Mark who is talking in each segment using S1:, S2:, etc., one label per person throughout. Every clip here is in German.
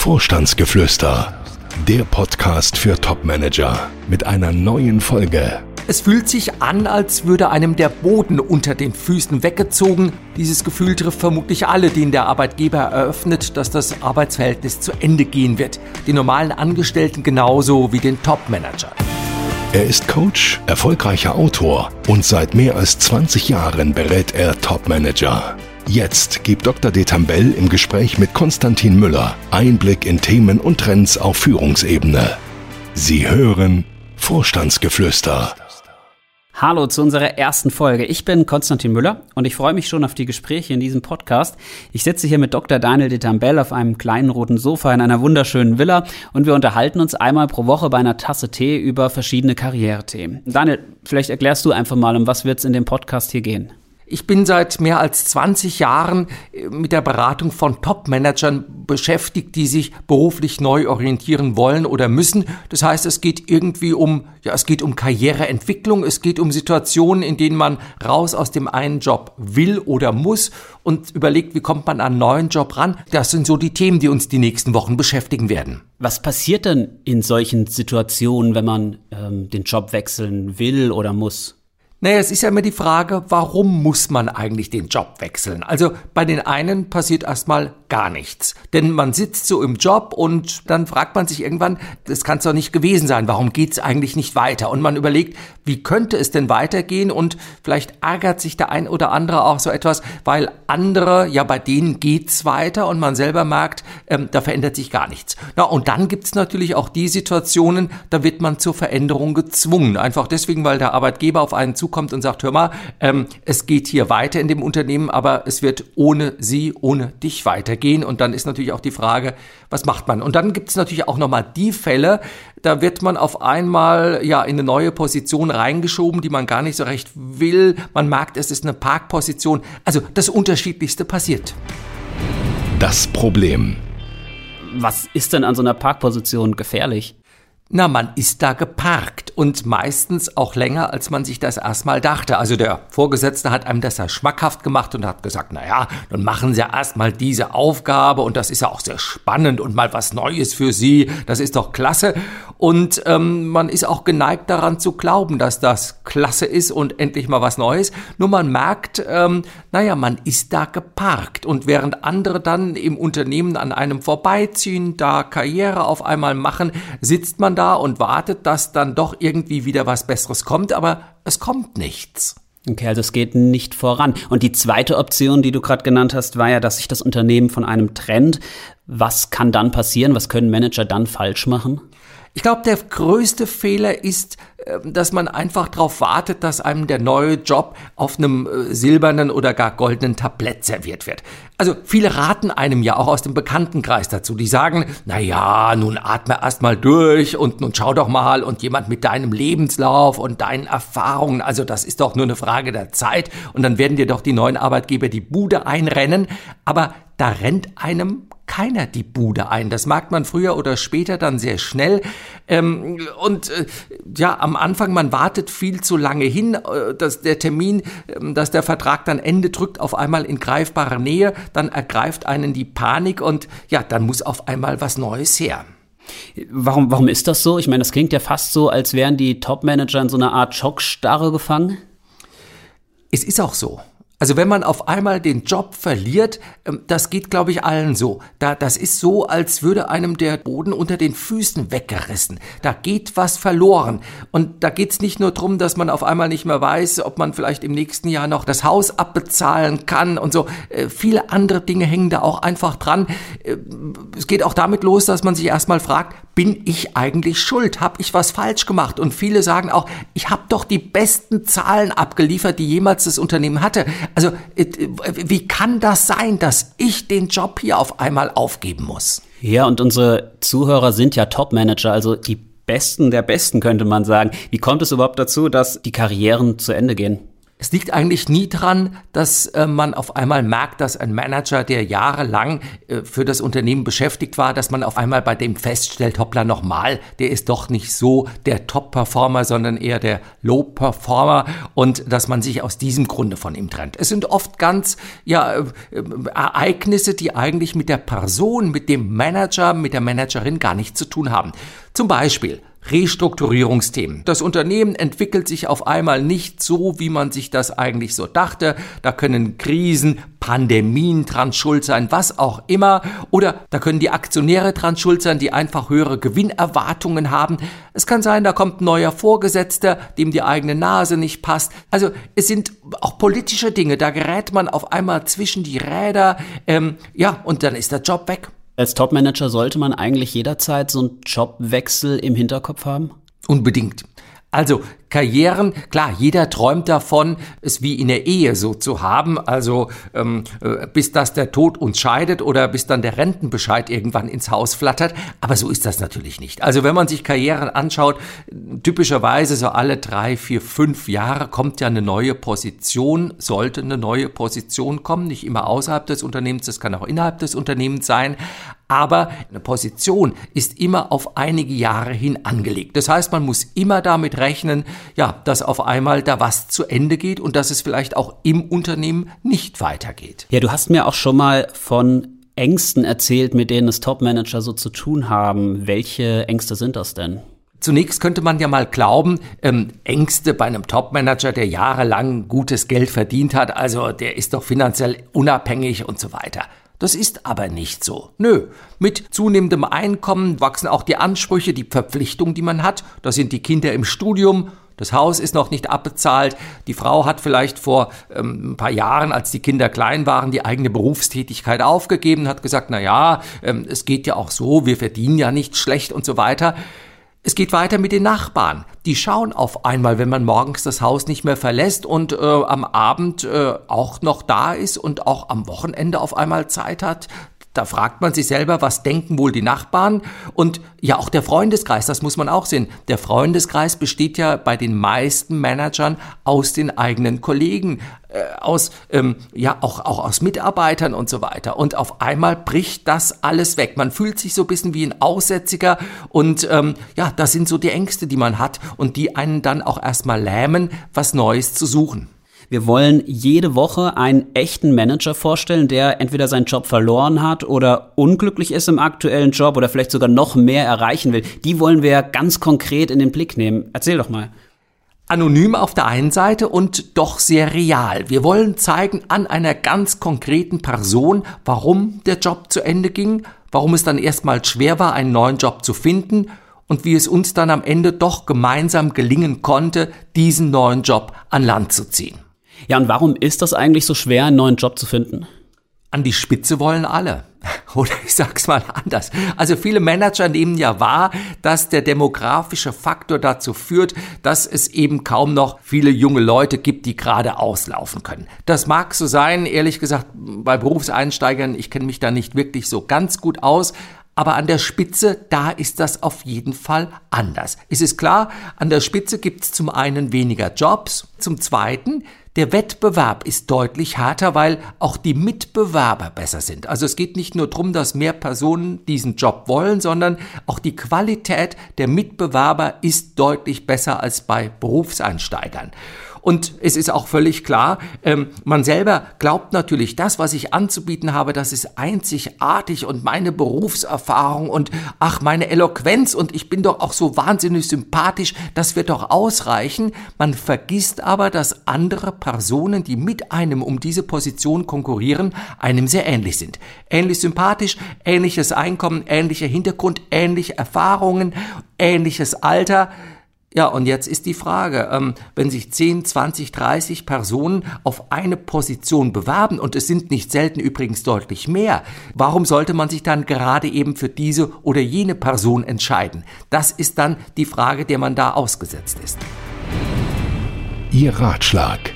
S1: Vorstandsgeflüster, der Podcast für Topmanager mit einer neuen Folge.
S2: Es fühlt sich an, als würde einem der Boden unter den Füßen weggezogen. Dieses Gefühl trifft vermutlich alle, denen der Arbeitgeber eröffnet, dass das Arbeitsverhältnis zu Ende gehen wird. Die normalen Angestellten genauso wie den Topmanager.
S1: Er ist Coach, erfolgreicher Autor und seit mehr als 20 Jahren berät er Topmanager. Jetzt gibt Dr. Detambell im Gespräch mit Konstantin Müller Einblick in Themen und Trends auf Führungsebene. Sie hören Vorstandsgeflüster.
S3: Hallo zu unserer ersten Folge. Ich bin Konstantin Müller und ich freue mich schon auf die Gespräche in diesem Podcast. Ich sitze hier mit Dr. Daniel Detambell auf einem kleinen roten Sofa in einer wunderschönen Villa und wir unterhalten uns einmal pro Woche bei einer Tasse Tee über verschiedene Karrierethemen. Daniel, vielleicht erklärst du einfach mal, um was wird es in dem Podcast hier gehen?
S2: Ich bin seit mehr als 20 Jahren äh, mit der Beratung von Top-Managern beschäftigt, die sich beruflich neu orientieren wollen oder müssen. Das heißt, es geht irgendwie um, ja, es geht um Karriereentwicklung, es geht um Situationen, in denen man raus aus dem einen Job will oder muss und überlegt, wie kommt man an einen neuen Job ran. Das sind so die Themen, die uns die nächsten Wochen beschäftigen werden.
S3: Was passiert denn in solchen Situationen, wenn man ähm, den Job wechseln will oder muss?
S2: Naja, es ist ja immer die Frage, warum muss man eigentlich den Job wechseln? Also bei den einen passiert erstmal gar nichts. Denn man sitzt so im Job und dann fragt man sich irgendwann, das kann es doch nicht gewesen sein, warum geht's eigentlich nicht weiter? Und man überlegt, wie könnte es denn weitergehen? Und vielleicht ärgert sich der ein oder andere auch so etwas, weil andere, ja bei denen geht's weiter und man selber merkt, ähm, da verändert sich gar nichts. Na, und dann gibt's natürlich auch die Situationen, da wird man zur Veränderung gezwungen. Einfach deswegen, weil der Arbeitgeber auf einen zukommt und sagt, hör mal, ähm, es geht hier weiter in dem Unternehmen, aber es wird ohne sie, ohne dich weitergehen gehen. Und dann ist natürlich auch die Frage, was macht man? Und dann gibt es natürlich auch nochmal die Fälle, da wird man auf einmal ja in eine neue Position reingeschoben, die man gar nicht so recht will. Man merkt, es ist eine Parkposition. Also das Unterschiedlichste passiert.
S1: Das Problem.
S3: Was ist denn an so einer Parkposition gefährlich?
S2: Na, man ist da geparkt und meistens auch länger, als man sich das erstmal dachte. Also der Vorgesetzte hat einem das ja schmackhaft gemacht und hat gesagt, na ja, dann machen Sie erstmal diese Aufgabe und das ist ja auch sehr spannend und mal was Neues für Sie. Das ist doch klasse. Und ähm, man ist auch geneigt daran zu glauben, dass das klasse ist und endlich mal was Neues. Nur man merkt, ähm, naja, man ist da geparkt und während andere dann im Unternehmen an einem vorbeiziehen, da Karriere auf einmal machen, sitzt man da und wartet, dass dann doch irgendwie wieder was Besseres kommt, aber es kommt nichts.
S3: Okay, also es geht nicht voran. Und die zweite Option, die du gerade genannt hast, war ja, dass sich das Unternehmen von einem trennt. Was kann dann passieren? Was können Manager dann falsch machen?
S2: Ich glaube, der größte Fehler ist, dass man einfach darauf wartet, dass einem der neue Job auf einem äh, silbernen oder gar goldenen Tablett serviert wird. Also viele raten einem ja auch aus dem Bekanntenkreis dazu. Die sagen, na ja, nun atme erst mal durch und nun schau doch mal und jemand mit deinem Lebenslauf und deinen Erfahrungen, also das ist doch nur eine Frage der Zeit und dann werden dir doch die neuen Arbeitgeber die Bude einrennen, aber da rennt einem keiner die Bude ein. Das mag man früher oder später dann sehr schnell. Ähm, und äh, ja, am Anfang, man wartet viel zu lange hin, äh, dass der Termin, äh, dass der Vertrag dann Ende drückt, auf einmal in greifbarer Nähe, dann ergreift einen die Panik und ja, dann muss auf einmal was Neues her.
S3: Warum, warum ist das so? Ich meine, das klingt ja fast so, als wären die Top-Manager in so einer Art Schockstarre gefangen.
S2: Es ist auch so. Also wenn man auf einmal den Job verliert, ähm, das geht, glaube ich, allen so. Da, das ist so, als würde einem der Boden unter den Füßen weggerissen. Da geht was verloren. Und da geht's nicht nur drum, dass man auf einmal nicht mehr weiß, ob man vielleicht im nächsten Jahr noch das Haus abbezahlen kann und so. Äh, viele andere Dinge hängen da auch einfach dran. Äh, es geht auch damit los, dass man sich erstmal fragt, bin ich eigentlich schuld? Hab ich was falsch gemacht? Und viele sagen auch, ich habe doch die besten Zahlen abgeliefert, die jemals das Unternehmen hatte. Also wie kann das sein, dass ich den Job hier auf einmal aufgeben muss?
S3: Ja, und unsere Zuhörer sind ja Top-Manager, also die Besten der Besten könnte man sagen. Wie kommt es überhaupt dazu, dass die Karrieren zu Ende gehen?
S2: Es liegt eigentlich nie dran, dass äh, man auf einmal merkt, dass ein Manager, der jahrelang äh, für das Unternehmen beschäftigt war, dass man auf einmal bei dem feststellt, hoppla nochmal, der ist doch nicht so der Top-Performer, sondern eher der Low-Performer und dass man sich aus diesem Grunde von ihm trennt. Es sind oft ganz, ja, äh, Ereignisse, die eigentlich mit der Person, mit dem Manager, mit der Managerin gar nichts zu tun haben. Zum Beispiel, Restrukturierungsthemen. Das Unternehmen entwickelt sich auf einmal nicht so, wie man sich das eigentlich so dachte. Da können Krisen, Pandemien dran schuld sein, was auch immer. Oder da können die Aktionäre dran schuld sein, die einfach höhere Gewinnerwartungen haben. Es kann sein, da kommt ein neuer Vorgesetzter, dem die eigene Nase nicht passt. Also es sind auch politische Dinge. Da gerät man auf einmal zwischen die Räder. Ähm, ja, und dann ist der Job weg.
S3: Als Topmanager sollte man eigentlich jederzeit so einen Jobwechsel im Hinterkopf haben?
S2: Unbedingt. Also Karrieren, klar, jeder träumt davon, es wie in der Ehe so zu haben, also ähm, äh, bis das der Tod uns scheidet oder bis dann der Rentenbescheid irgendwann ins Haus flattert, aber so ist das natürlich nicht. Also wenn man sich Karrieren anschaut, typischerweise so alle drei, vier, fünf Jahre kommt ja eine neue Position, sollte eine neue Position kommen, nicht immer außerhalb des Unternehmens, das kann auch innerhalb des Unternehmens sein, aber eine Position ist immer auf einige Jahre hin angelegt. Das heißt, man muss immer damit rechnen, ja, dass auf einmal da was zu Ende geht und dass es vielleicht auch im Unternehmen nicht weitergeht.
S3: Ja, du hast mir auch schon mal von Ängsten erzählt, mit denen es Topmanager so zu tun haben. Welche Ängste sind das denn?
S2: Zunächst könnte man ja mal glauben, ähm, Ängste bei einem Topmanager, der jahrelang gutes Geld verdient hat, also der ist doch finanziell unabhängig und so weiter. Das ist aber nicht so. Nö, mit zunehmendem Einkommen wachsen auch die Ansprüche, die Verpflichtungen, die man hat. Da sind die Kinder im Studium, das Haus ist noch nicht abbezahlt. Die Frau hat vielleicht vor ähm, ein paar Jahren, als die Kinder klein waren, die eigene Berufstätigkeit aufgegeben, hat gesagt, na ja, ähm, es geht ja auch so, wir verdienen ja nicht schlecht und so weiter. Es geht weiter mit den Nachbarn. Die schauen auf einmal, wenn man morgens das Haus nicht mehr verlässt und äh, am Abend äh, auch noch da ist und auch am Wochenende auf einmal Zeit hat, da fragt man sich selber, was denken wohl die Nachbarn? Und ja, auch der Freundeskreis, das muss man auch sehen. Der Freundeskreis besteht ja bei den meisten Managern aus den eigenen Kollegen, äh, aus, ähm, ja, auch, auch aus Mitarbeitern und so weiter. Und auf einmal bricht das alles weg. Man fühlt sich so ein bisschen wie ein Aussätziger und ähm, ja, das sind so die Ängste, die man hat und die einen dann auch erstmal lähmen, was Neues zu suchen.
S3: Wir wollen jede Woche einen echten Manager vorstellen, der entweder seinen Job verloren hat oder unglücklich ist im aktuellen Job oder vielleicht sogar noch mehr erreichen will. Die wollen wir ganz konkret in den Blick nehmen. Erzähl doch mal.
S2: Anonym auf der einen Seite und doch sehr real. Wir wollen zeigen an einer ganz konkreten Person, warum der Job zu Ende ging, warum es dann erstmal schwer war, einen neuen Job zu finden und wie es uns dann am Ende doch gemeinsam gelingen konnte, diesen neuen Job an Land zu ziehen.
S3: Ja, und warum ist das eigentlich so schwer, einen neuen Job zu finden?
S2: An die Spitze wollen alle. Oder ich sag's mal anders. Also viele Manager nehmen ja wahr, dass der demografische Faktor dazu führt, dass es eben kaum noch viele junge Leute gibt, die gerade auslaufen können. Das mag so sein, ehrlich gesagt, bei Berufseinsteigern, ich kenne mich da nicht wirklich so ganz gut aus, aber an der Spitze, da ist das auf jeden Fall anders. Es ist klar, an der Spitze gibt es zum einen weniger Jobs, zum zweiten der Wettbewerb ist deutlich härter, weil auch die Mitbewerber besser sind. Also es geht nicht nur darum, dass mehr Personen diesen Job wollen, sondern auch die Qualität der Mitbewerber ist deutlich besser als bei Berufseinsteigern. Und es ist auch völlig klar, ähm, man selber glaubt natürlich, das, was ich anzubieten habe, das ist einzigartig und meine Berufserfahrung und ach, meine Eloquenz und ich bin doch auch so wahnsinnig sympathisch, das wird doch ausreichen. Man vergisst aber, dass andere Personen, die mit einem um diese Position konkurrieren, einem sehr ähnlich sind. Ähnlich sympathisch, ähnliches Einkommen, ähnlicher Hintergrund, ähnliche Erfahrungen, ähnliches Alter. Ja, und jetzt ist die Frage, ähm, wenn sich 10, 20, 30 Personen auf eine Position bewerben, und es sind nicht selten übrigens deutlich mehr, warum sollte man sich dann gerade eben für diese oder jene Person entscheiden? Das ist dann die Frage, der man da ausgesetzt ist.
S1: Ihr Ratschlag.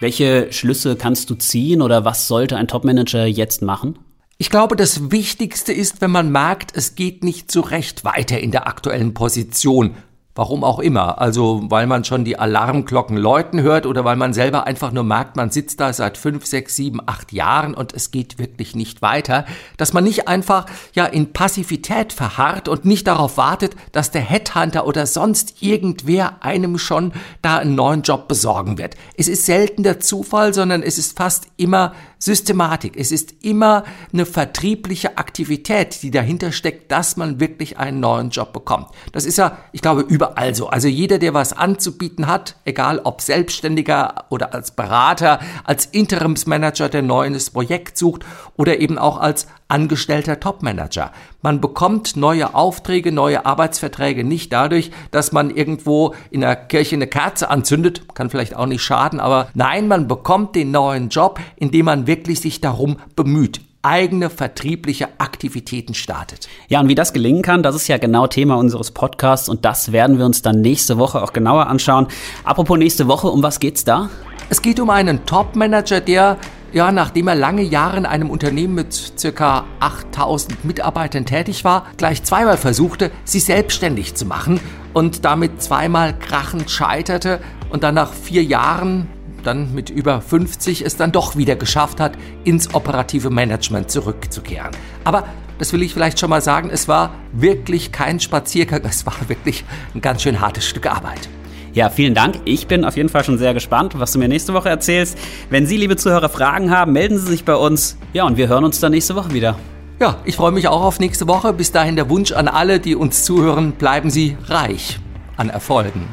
S3: Welche Schlüsse kannst du ziehen oder was sollte ein Topmanager jetzt machen?
S2: Ich glaube, das Wichtigste ist, wenn man merkt, es geht nicht so recht weiter in der aktuellen Position, Warum auch immer. Also, weil man schon die Alarmglocken läuten hört oder weil man selber einfach nur merkt, man sitzt da seit fünf, sechs, sieben, acht Jahren und es geht wirklich nicht weiter. Dass man nicht einfach, ja, in Passivität verharrt und nicht darauf wartet, dass der Headhunter oder sonst irgendwer einem schon da einen neuen Job besorgen wird. Es ist selten der Zufall, sondern es ist fast immer Systematik. Es ist immer eine vertriebliche Aktivität, die dahinter steckt, dass man wirklich einen neuen Job bekommt. Das ist ja, ich glaube, überall so. Also jeder, der was anzubieten hat, egal ob Selbstständiger oder als Berater, als Interimsmanager, der neues Projekt sucht oder eben auch als angestellter Topmanager. Man bekommt neue Aufträge, neue Arbeitsverträge nicht dadurch, dass man irgendwo in der Kirche eine Kerze anzündet, kann vielleicht auch nicht schaden, aber nein, man bekommt den neuen Job, indem man wirklich sich darum bemüht eigene vertriebliche Aktivitäten startet.
S3: Ja, und wie das gelingen kann, das ist ja genau Thema unseres Podcasts und das werden wir uns dann nächste Woche auch genauer anschauen. Apropos nächste Woche, um was geht's da?
S2: Es geht um einen Top-Manager, der ja, nachdem er lange Jahre in einem Unternehmen mit circa 8000 Mitarbeitern tätig war, gleich zweimal versuchte, sich selbstständig zu machen und damit zweimal krachend scheiterte und dann nach vier Jahren dann mit über 50 es dann doch wieder geschafft hat, ins operative Management zurückzukehren. Aber das will ich vielleicht schon mal sagen, es war wirklich kein Spaziergang, es war wirklich ein ganz schön hartes Stück Arbeit.
S3: Ja, vielen Dank. Ich bin auf jeden Fall schon sehr gespannt, was du mir nächste Woche erzählst. Wenn Sie, liebe Zuhörer, Fragen haben, melden Sie sich bei uns. Ja, und wir hören uns dann nächste Woche wieder.
S2: Ja, ich freue mich auch auf nächste Woche. Bis dahin der Wunsch an alle, die uns zuhören, bleiben Sie reich an Erfolgen.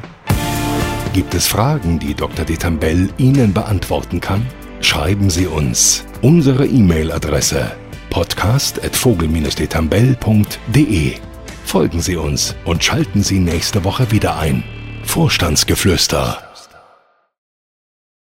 S1: Gibt es Fragen, die Dr. Detambell Ihnen beantworten kann? Schreiben Sie uns. Unsere E-Mail-Adresse podcast.vogel-detambell.de Folgen Sie uns und schalten Sie nächste Woche wieder ein. Vorstandsgeflüster